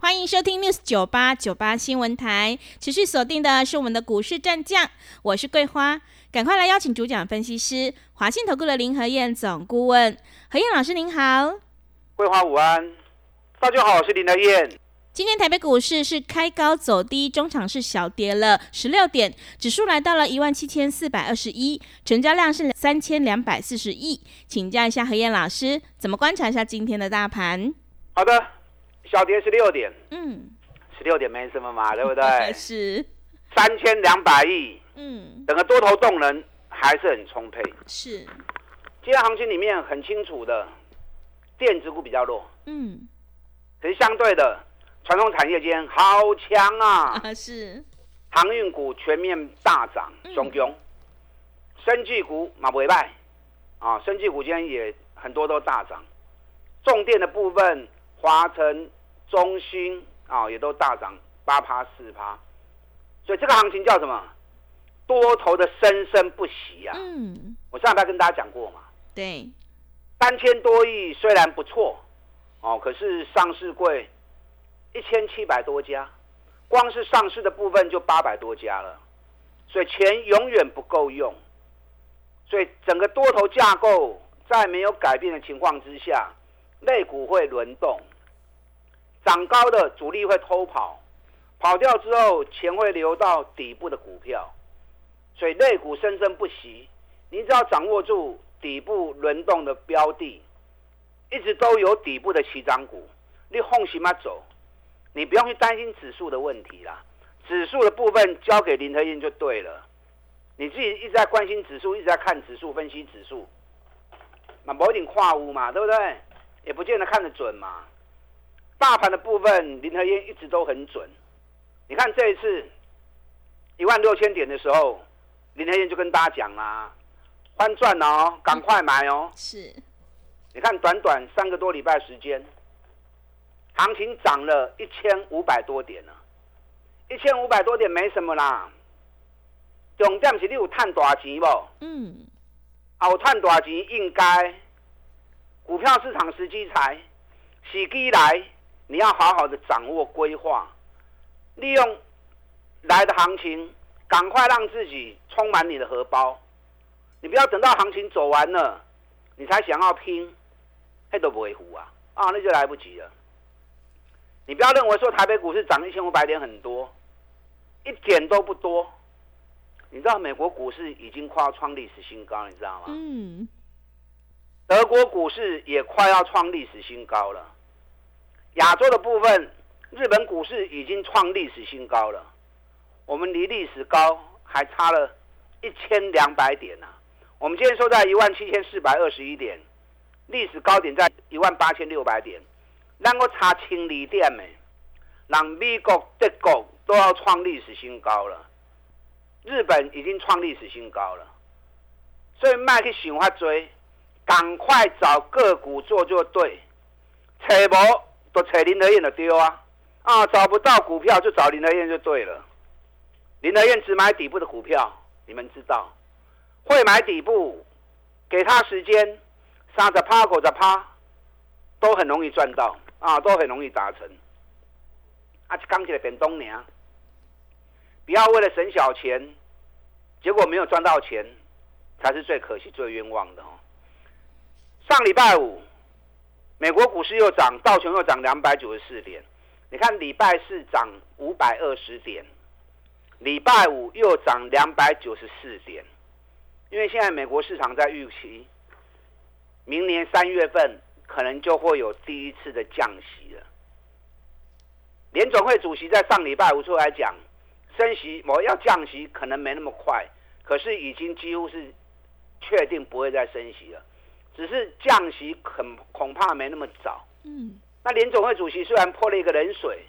欢迎收听 News 九八九八新闻台，持续锁定的是我们的股市战将，我是桂花，赶快来邀请主讲分析师华信投顾的林和燕总顾问，何燕老师您好，桂花午安，大家好，我是林和燕。今天台北股市是开高走低，中场是小跌了十六点，指数来到了一万七千四百二十一，成交量是三千两百四十亿，请教一下何燕老师，怎么观察一下今天的大盘？好的。小跌十六点，嗯，十六点没什么嘛，对不对？是。三千两百亿，嗯，整个多头动能还是很充沛。是，今天行情里面很清楚的，电子股比较弱，嗯，可是相对的，传统产业间好强啊。是，航运股全面大涨，雄雄，生技股马尾败，啊，生技股今天也很多都大涨，重电的部分，华晨。中心啊，也都大涨八趴四趴，所以这个行情叫什么？多头的生生不息啊！嗯，我上礼拜跟大家讲过嘛。对，三千多亿虽然不错哦，可是上市柜一千七百多家，光是上市的部分就八百多家了，所以钱永远不够用，所以整个多头架构在没有改变的情况之下，类股会轮动。涨高的主力会偷跑，跑掉之后钱会流到底部的股票，所以类股生生不息。你只要掌握住底部轮动的标的，一直都有底部的起涨股，你放心嘛走，你不用去担心指数的问题啦。指数的部分交给林和燕就对了，你自己一直在关心指数，一直在看指数分析指数，那某一点跨屋嘛，对不对？也不见得看得准嘛。大盘的部分，林和燕一直都很准。你看这一次一万六千点的时候，林和燕就跟大家讲啦，翻赚哦，赶快买哦。是，你看短短三个多礼拜时间，行情涨了一千五百多点呢，一千五百多点没什么啦。重点是你有赚大钱不？嗯。啊，有赚大钱应该，股票市场时机才，时机来。你要好好的掌握规划，利用来的行情，赶快让自己充满你的荷包。你不要等到行情走完了，你才想要拼，那都不会糊啊！啊，那就来不及了。你不要认为说台北股市涨一千五百点很多，一点都不多。你知道美国股市已经快要创历史新高，你知道吗？嗯。德国股市也快要创历史新高了。亚洲的部分，日本股市已经创历史新高了，我们离历史高还差了一千两百点呢。我们今天收在一万七千四百二十一点，历史高点在一万八千六百点，能够差千里点没？让美国、德国都要创历史新高了，日本已经创历史新高了，所以卖去想法追，赶快找个股做做对，扯无。都扯林德燕的丢啊！啊，找不到股票就找林德燕就对了。林德燕只买底部的股票，你们知道，会买底部，给他时间，三着趴狗着趴，都很容易赚到啊，都很容易达成。啊，刚起来变东年，不要为了省小钱，结果没有赚到钱，才是最可惜、最冤枉的哦。上礼拜五。美国股市又涨，道琼又涨两百九十四点。你看礼拜四涨五百二十点，礼拜五又涨两百九十四点。因为现在美国市场在预期，明年三月份可能就会有第一次的降息了。联总会主席在上礼拜五出来讲，升息我要降息可能没那么快，可是已经几乎是确定不会再升息了。只是降息很恐怕没那么早。嗯，那联总会主席虽然泼了一个冷水，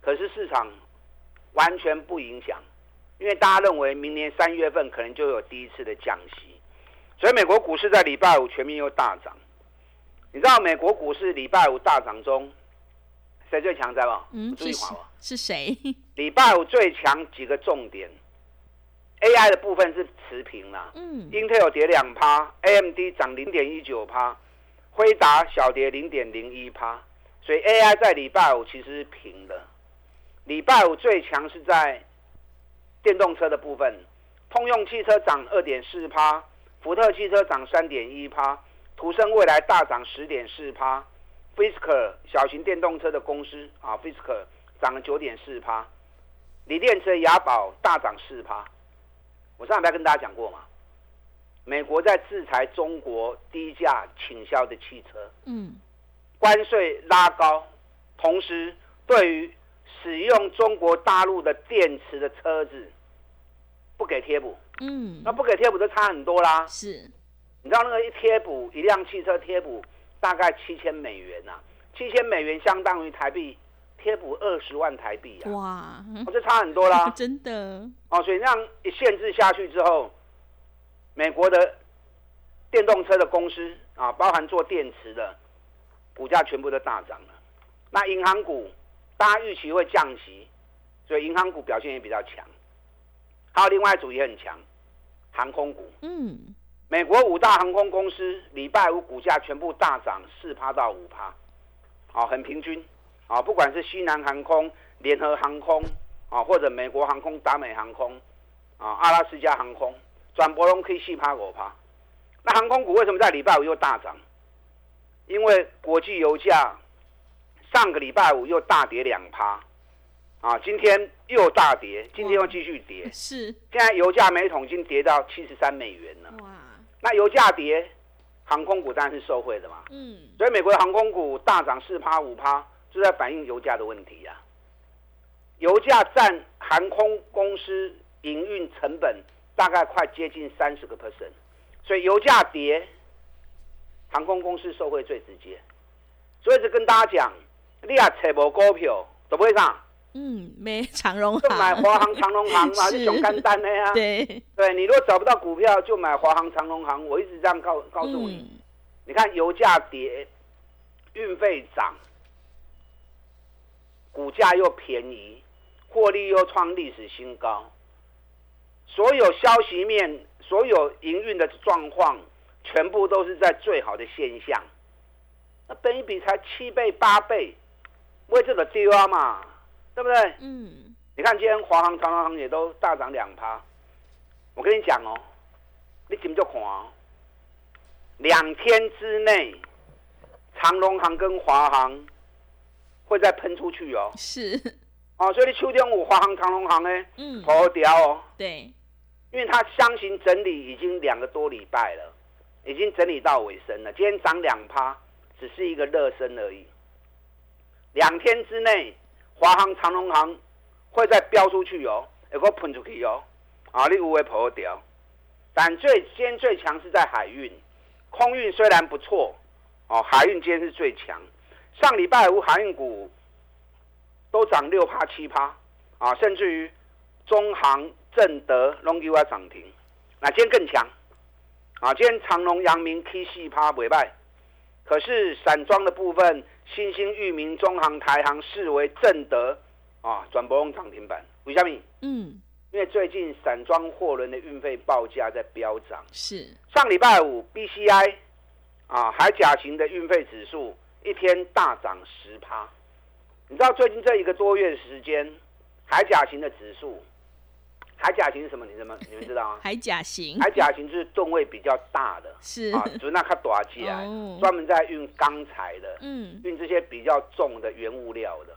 可是市场完全不影响。因为大家认为明年三月份可能就有第一次的降息，所以美国股市在礼拜五全面又大涨。你知道美国股市礼拜五大涨中，谁最强在吗？嗯，是是谁？礼拜五最强几个重点，AI 的部分是持平啦。嗯，Intel 跌两趴，AMD 涨零点一九趴，辉达小跌零点零一趴，所以 AI 在礼拜五其实是平的。礼拜五最强是在电动车的部分，通用汽车涨二点四趴，福特汽车涨三点一趴。途胜未来大涨十点四趴，Fisker 小型电动车的公司啊，Fisker 涨了九点四趴，锂电池雅宝大涨四趴。我上礼拜跟大家讲过嘛，美国在制裁中国低价倾销的汽车，嗯，关税拉高，同时对于使用中国大陆的电池的车子不给贴补，嗯，那不给贴补就差很多啦，是。你知道那个一贴补一辆汽车贴补大概七千美元呐，七千美元相当于台币贴补二十万台币啊！哇，哦，这差很多啦，真的哦。所以那样一限制下去之后，美国的电动车的公司啊，包含做电池的，股价全部都大涨了。那银行股大家预期会降息，所以银行股表现也比较强。还有另外一组也很强，航空股。嗯。美国五大航空公司礼拜五股价全部大涨四趴到五趴，好，很平均，啊，不管是西南航空、联合航空，啊，或者美国航空、达美航空，啊，阿拉斯加航空，转博龙可以四趴五趴。那航空股为什么在礼拜五又大涨？因为国际油价上个礼拜五又大跌两趴，啊，今天又大跌，今天又继续跌，是，现在油价每桶已经跌到七十三美元了。哇！那油价跌，航空股当然是受惠的嘛。嗯，所以美国的航空股大涨四趴五趴，就在反映油价的问题呀。油价占航空公司营运成本大概快接近三十个 percent，所以油价跌，航空公司受惠最直接。所以就跟大家讲，你也找无股票，怎么会上？嗯，没长荣就买华航、长荣航嘛，是熊干单的呀。对，对你如果找不到股票，就买华航、长荣航。我一直这样告告诉你，你看油价跌，运费涨，股价又便宜，获利又创历史新高，所有消息面、所有营运的状况，全部都是在最好的现象。那本一比才七倍、八倍，为这个丢啊嘛？对不对？嗯，你看今天华航、长荣航也都大涨两趴。我跟你讲哦，你怎么就看哦？两天之内，长荣航跟华航会再喷出去哦。是。哦，所以你秋天五华航、长荣航呢，嗯，跑掉哦。对。因为它箱型整理已经两个多礼拜了，已经整理到尾声了。今天涨两趴，只是一个热身而已。两天之内。华航、长龙航会再飙出去哦，有个喷出去哦，啊，你有会跑掉。但最今天最强是在海运，空运虽然不错，哦，海运今天是最强。上礼拜五海运股都涨六趴七趴，啊，甚至于中航、正德、龙基华涨停。那今天更强，啊，今天长隆、阳明 K 四趴尾败，可是散装的部分。新兴、域名、中航、台航视为正德啊，转播用涨停板。为什么？嗯，因为最近散装货轮的运费报价在飙涨。是上礼拜五 BCI 啊，海甲型的运费指数一天大涨十趴。你知道最近这一个多月时间，海甲型的指数。海甲型是什么？你什么？你们知道吗？海甲型，海甲型就是吨位比较大的，是啊，就那它短起来，专门在运钢材的，嗯，运这些比较重的原物料的。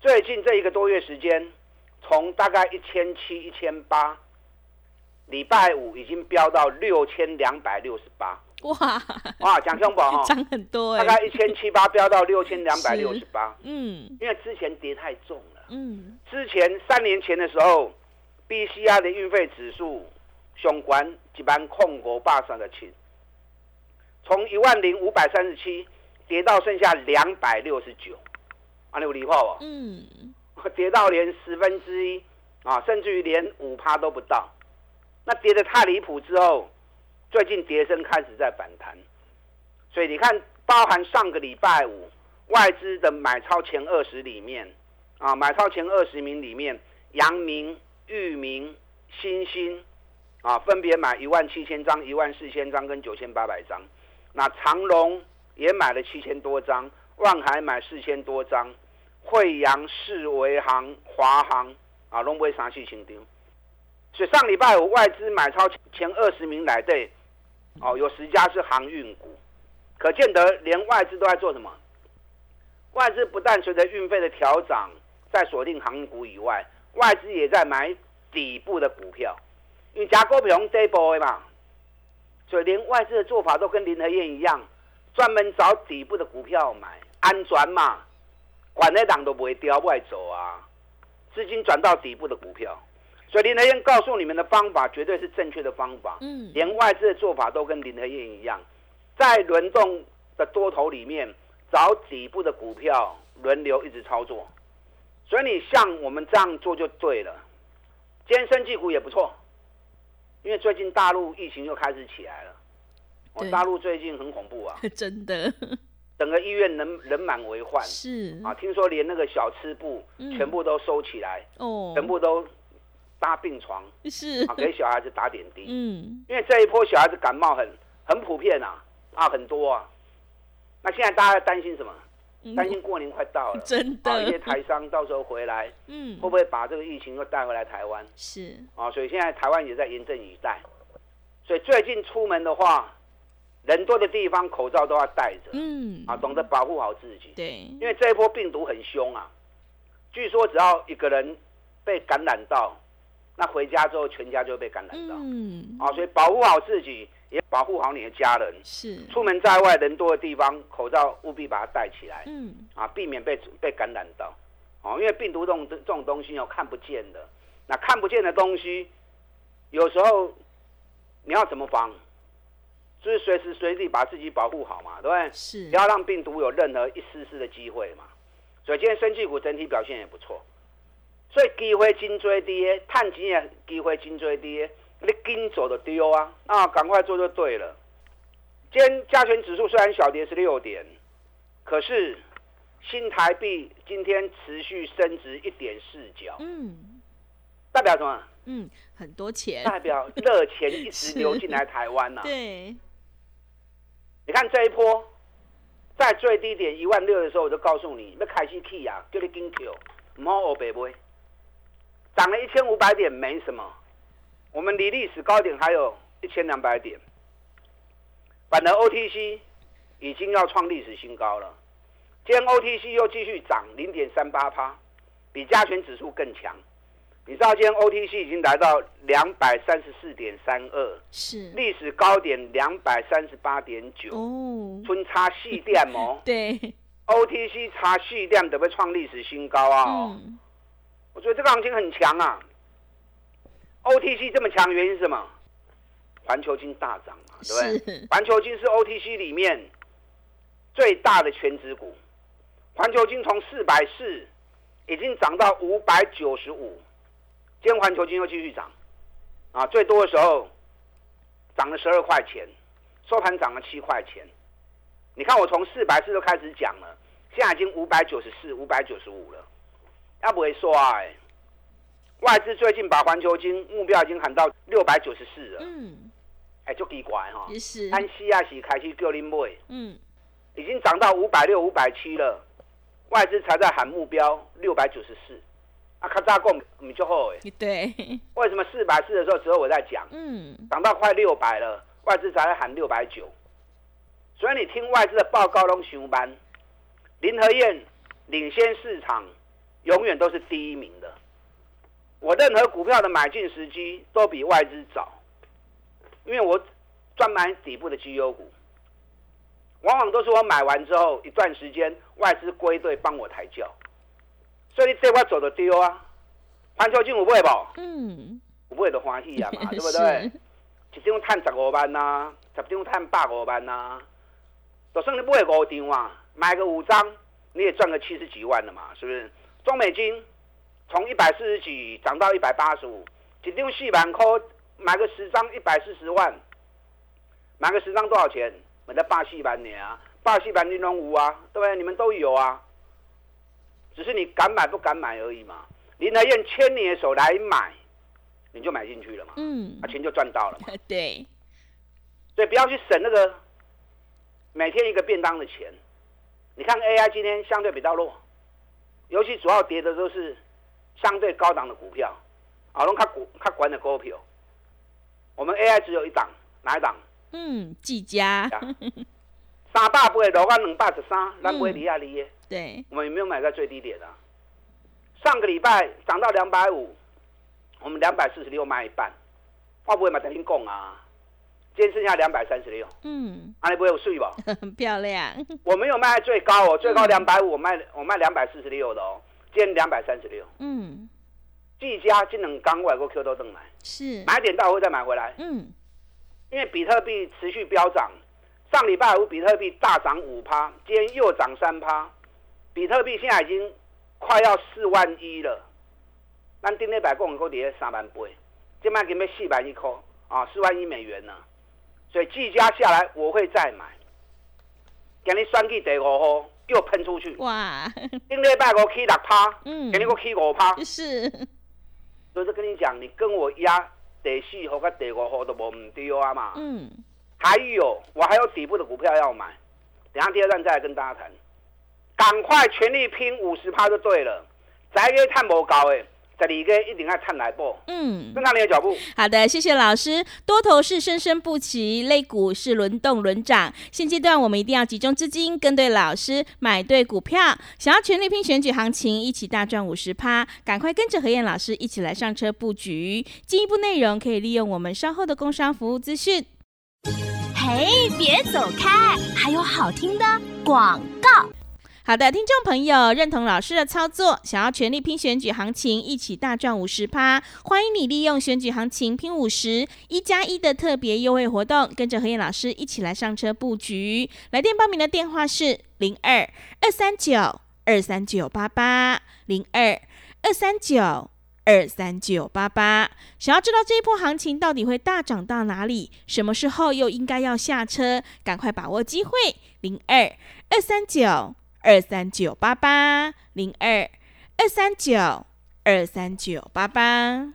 最近这一个多月时间，从大概一千七、一千八，礼拜五已经飙到六千两百六十八。哇哇，蒋兄宝哈，涨很多大概一千七八飙到六千两百六十八。嗯，因为之前跌太重了。嗯，之前三年前的时候。，BCR 的运费指数相关一般控国霸上的七，从一万零五百三十七跌到剩下两百六十九，啊，你有理化不？嗯，跌到连十分之一啊，甚至于连五趴都不到。那跌得太离谱之后，最近跌升开始在反弹，所以你看，包含上个礼拜五外资的买超前二十里面，啊，买超前二十名里面，阳明、裕民、新兴，啊，分别买一万七千张、一万四千张跟九千八百张。那长隆也买了七千多张，万海买四千多张，惠阳、世维行、华航啊，拢买三四千张。所以上礼拜五外资买超前二十名来对，哦，有十家是航运股，可见得连外资都在做什么？外资不但随着运费的调涨在锁定航运股以外，外资也在买底部的股票，因为加股票用这波的嘛，所以连外资的做法都跟林和燕一样，专门找底部的股票买，安全嘛，管那档都不会掉外走啊，资金转到底部的股票。所以林德燕告诉你们的方法绝对是正确的方法，嗯，连外资的做法都跟林德燕一样，在轮动的多头里面找底部的股票轮流一直操作，所以你像我们这样做就对了。今天生技股也不错，因为最近大陆疫情又开始起来了，哦，大陆最近很恐怖啊，真的，整个医院人人满为患，是。啊，听说连那个小吃部全部都收起来，哦，全部都。搭病床是啊，给小孩子打点滴。嗯，因为这一波小孩子感冒很很普遍啊，啊很多啊。那现在大家担心什么？担心过年快到了，真的。一些台商到时候回来，嗯，会不会把这个疫情又带回来台湾？是啊，所以现在台湾也在严阵以待。所以最近出门的话，人多的地方口罩都要戴着，嗯，啊，懂得保护好自己。对，因为这一波病毒很凶啊，据说只要一个人被感染到。那回家之后，全家就会被感染到，嗯，啊，所以保护好自己，也保护好你的家人。是，出门在外人多的地方，口罩务必把它戴起来，嗯，啊，避免被被感染到，哦，因为病毒这种这种东西哦，看不见的，那看不见的东西，有时候你要怎么防？就是随时随地把自己保护好嘛，对不对？是，不要让病毒有任何一丝丝的机会嘛。所以今天生技股整体表现也不错。所以机会真多的，探钱也机会真多的，你跟走就丢啊！啊，赶快做就对了。今天加权指数虽然小跌是六点，可是新台币今天持续升值一点四角，嗯，代表什么？嗯，很多钱，代表热钱一直流进来台湾呐。对，你看这一波在最低点一万六的时候，我就告诉你，要开始去啊，叫你跟 Q，唔好欧白买。涨了一千五百点没什么，我们离历史高点还有一千两百点，反而 OTC 已经要创历史新高了。今天 OTC 又继续涨零点三八趴，比加权指数更强。你知道今天 OTC 已经来到两百三十四点三二，是历史高点两百三十八点九哦，春差细点哦，对，OTC 差细点准备创历史新高啊。我觉得这个行情很强啊！OTC 这么强，原因是什么？环球金大涨嘛，对不对？环球金是 OTC 里面最大的全值股，环球金从四百四已经涨到五百九十五，今天环球金又继续涨，啊，最多的时候涨了十二块钱，收盘涨了七块钱。你看我从四百四就开始讲了，现在已经五百九十四、五百九十五了。他不会说哎，外资最近把环球金目标已经喊到六百九十四了。嗯，哎，就奇怪哈。也是。安西亚喜开始叫你买。嗯。已经涨到五百六、五百七了，外资才在喊目标六百九十四。啊，卡扎贡你就好哎。对。为什么四百四的时候只有我在讲？嗯。涨到快六百了，外资才在喊六百九。所以你听外资的报告都上班，林和燕领先市场。永远都是第一名的。我任何股票的买进时机都比外资早，因为我专买底部的绩优股，往往都是我买完之后一段时间外资归队帮我抬轿，所以你这块走的丢啊。环球金我不会不？嗯，我不会的欢喜啊嘛，对不对？一张赚十五万呐，十张赚百五万呐，就算你不会五张啊，买个五张你也赚个七十几万了嘛，是不是？中美金从一百四十几涨到一百八十五，一张四万块，买个十张一百四十万，买个十张多少钱？买在霸戏版你啊，霸戏版玲珑五啊，对不对？你们都有啊，只是你敢买不敢买而已嘛。林德燕牵你的手来买，你就买进去了嘛，嗯啊，钱就赚到了嘛。对，所以不要去省那个每天一个便当的钱。你看 AI 今天相对比较弱，尤其主要跌的都是相对高档的股票，啊，拢较股较管的股票。我们 AI 只有一档，哪一档？嗯，技嘉，三百八落到两百十三，咱买离啊离的，对，我们有没有买在最低点啊？上个礼拜涨到两百五，我们两百四十六卖一半，我不会买等您讲啊。今天剩下两百三十六，嗯，啊，你不会有税吧？很 漂亮，我没有卖最高哦，最高嗯两百五，我卖我卖两百四十六的哦，今天两百三十六。嗯，技嘉这两港外国 Q 都登来，是，买点到会再买回来，嗯，因为比特币持续飙涨，上礼拜五比特币大涨五趴，今天又涨三趴，比特币现在已经快要四万一了，咱顶礼拜讲个跌三万八，今麦给要四万一块啊，四万一美元呢，所以技嘉下来我会再买，今日选举第五号又喷出去，哇，顶礼拜我起六趴，嗯今日我起五趴，是，所以就跟你讲，你跟我压第四号跟第五号都无唔对啊嘛。嗯，还有，我还有底部的股票要买，等一下第二站再来跟大家谈。赶快全力拼五十趴就对了，再个探无高的，十二个一定要看来报，嗯。跟上你的脚步。好的，谢谢老师。多头是生生不息，类股是轮动轮涨。现阶段我们一定要集中资金，跟对老师，买对股票。想要全力拼选举行情，一起大赚五十趴，赶快跟着何燕老师一起来上车布局。进一步内容可以利用我们稍后的工商服务资讯。嘿，别走开，还有好听的广告。好的，听众朋友，认同老师的操作，想要全力拼选举行情，一起大赚五十趴，欢迎你利用选举行情拼五十一加一的特别优惠活动，跟着何燕老师一起来上车布局。来电报名的电话是零二二三九二三九八八零二二三九。二三九八八，想要知道这一波行情到底会大涨到哪里？什么时候又应该要下车？赶快把握机会！零二二三九二三九八八零二二三九二三九八八。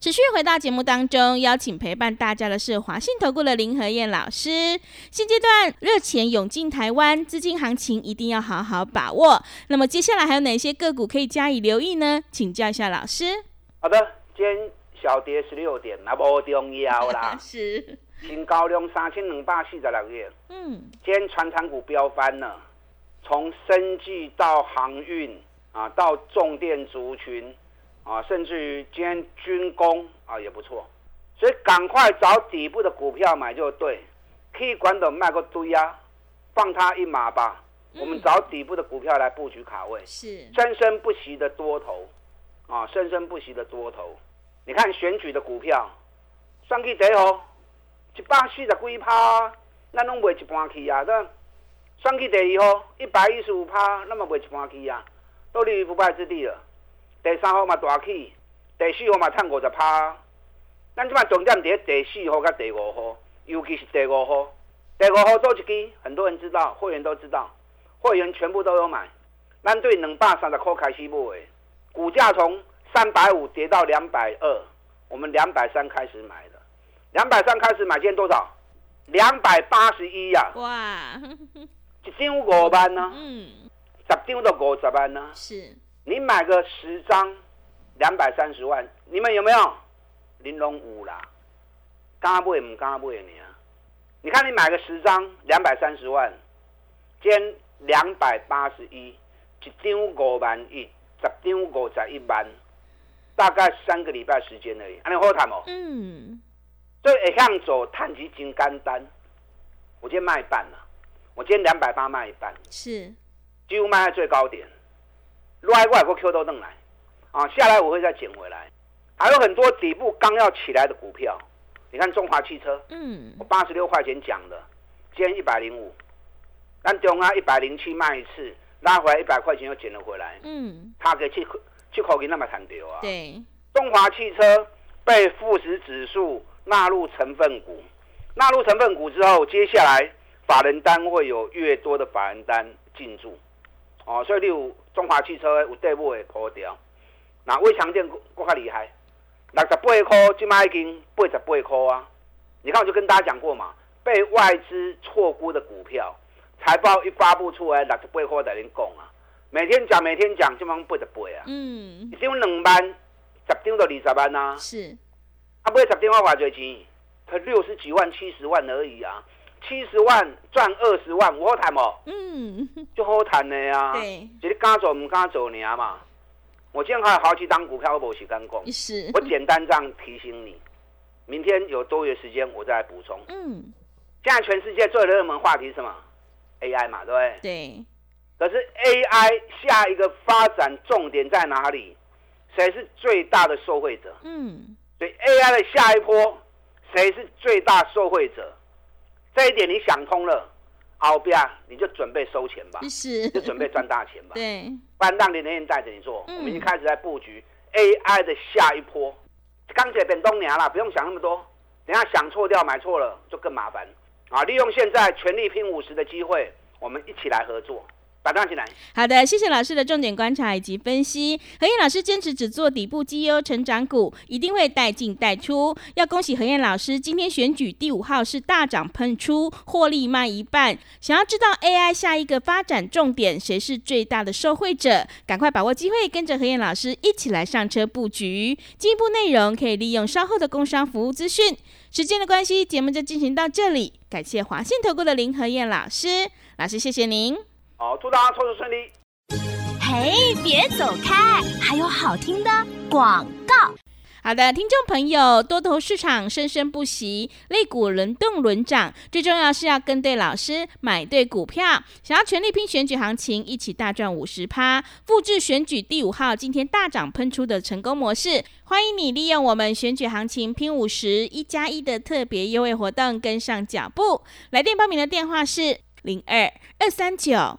持续回到节目当中，邀请陪伴大家的是华信投顾的林和燕老师。现阶段热钱涌进台湾，资金行情一定要好好把握。那么接下来还有哪些个股可以加以留意呢？请教一下老师。好的，今天小跌十六点，那不重要啦 是，新高量三千两百四十六亿，嗯，今天船产股飙翻了，从生技到航运啊，到重电族群啊，甚至于今天军工啊也不错，所以赶快找底部的股票买就对，可以管的卖个堆啊，放它一马吧。我们找底部的股票来布局卡位，是，生生不息的多头啊，生生不息的多头。你看选举的股票，选去第一号一百四十几趴，咱拢卖一半去啊，对。选去第二号一百一十五趴，那么卖一般去啊，都立于不败之地了。第三号嘛大起，第四号嘛赚五十趴。咱即摆重点伫第四号甲第五号，尤其是第五号。第五号做一支，很多人知道，会员都知道，会员全部都有买。咱对两百三十块开始买，股价从三百五跌到两百二，我们两百三开始买的，两百三开始买，现在多少？两百八十一呀，哇，一张五万呢、嗯，十张都五十万呢、是，你买个十张，两百三十万，你们有没有？玲珑五啦，敢买唔敢买你啊？你看你买个十张，两百三十万，今天两百八十一，一张五万一，十张五十一万，大概三个礼拜时间而已，安尼好谈哦。嗯，所以会向走，探级真简单。我今天卖一半了，我今天两百八卖一半，是，几乎卖在最高点。来我还个 Q 都弄来，啊，下来我会再捡回来。还有很多底部刚要起来的股票，你看中华汽车，嗯我，八十六块钱讲的，今天一百零五，但中啊一百零七卖一次，拉回来一百块钱又捡了回来。嗯，它给去去口给那么谈掉啊。对，中华汽车被富时指数纳入成分股，纳入成分股之后，接下来法人单会有越多的法人单进驻，哦，所以例如中华汽车有地部会破掉，那微强电更加厉害，六十八块，今麦已经八十八块啊！你看，我就跟大家讲过嘛，被外资错估的股票，财报一发布出来，六十八块在恁讲啊，每天讲每天讲，就忙八十八啊，嗯。一张两万，十张到二十万啊，是，啊，买十张我偌多钱？才六十几万、七十万而已啊，七十万赚二十万，我好谈哦，嗯就好谈的啊。对，就是敢做唔敢做你啊嘛。我今天还有好几档股票，我无时间讲。是，我简单这样提醒你，明天有多余的时间，我再来补充。嗯现在全世界最热门话题是什么？AI 嘛，对不对？对，可是 AI 下一个发展重点在哪里？谁是最大的受惠者？嗯所以 AI 的下一波，谁是最大受惠者？这一点你想通了，后边你就准备收钱吧，是，就准备赚大钱吧。对，不然让你那天带着你做。嗯我们已经开始在布局 AI 的下一波。钢铁变东娘了，不用想那么多。等下想错掉买错了就更麻烦啊！利用现在全力拼五十的机会，我们一起来合作，打上进来。好的，谢谢老师的重点观察以及分析。何燕老师坚持只做底部绩优成长股，一定会带进带出。要恭喜何燕老师，今天选举第五号是大涨喷出，获利卖一半。想要知道 AI 下一个发展重点，谁是最大的受惠者？赶快把握机会，跟着何燕老师一起来上车布局。进一步内容可以利用稍后的工商服务资讯。时间的关系，节目就进行到这里。感谢华信投顾的林何燕老师，老师谢谢您。好，祝大家操作顺利。嘿，别走开，还有好听的广告。好的，听众朋友，多头市场生生不息，类股轮动轮涨，最重要是要跟对老师，买对股票。想要全力拼选举行情，一起大赚五十趴，复制选举第五号今天大涨喷出的成功模式。欢迎你利用我们选举行情拼五十一加一的特别优惠活动，跟上脚步。来电报名的电话是零二二三九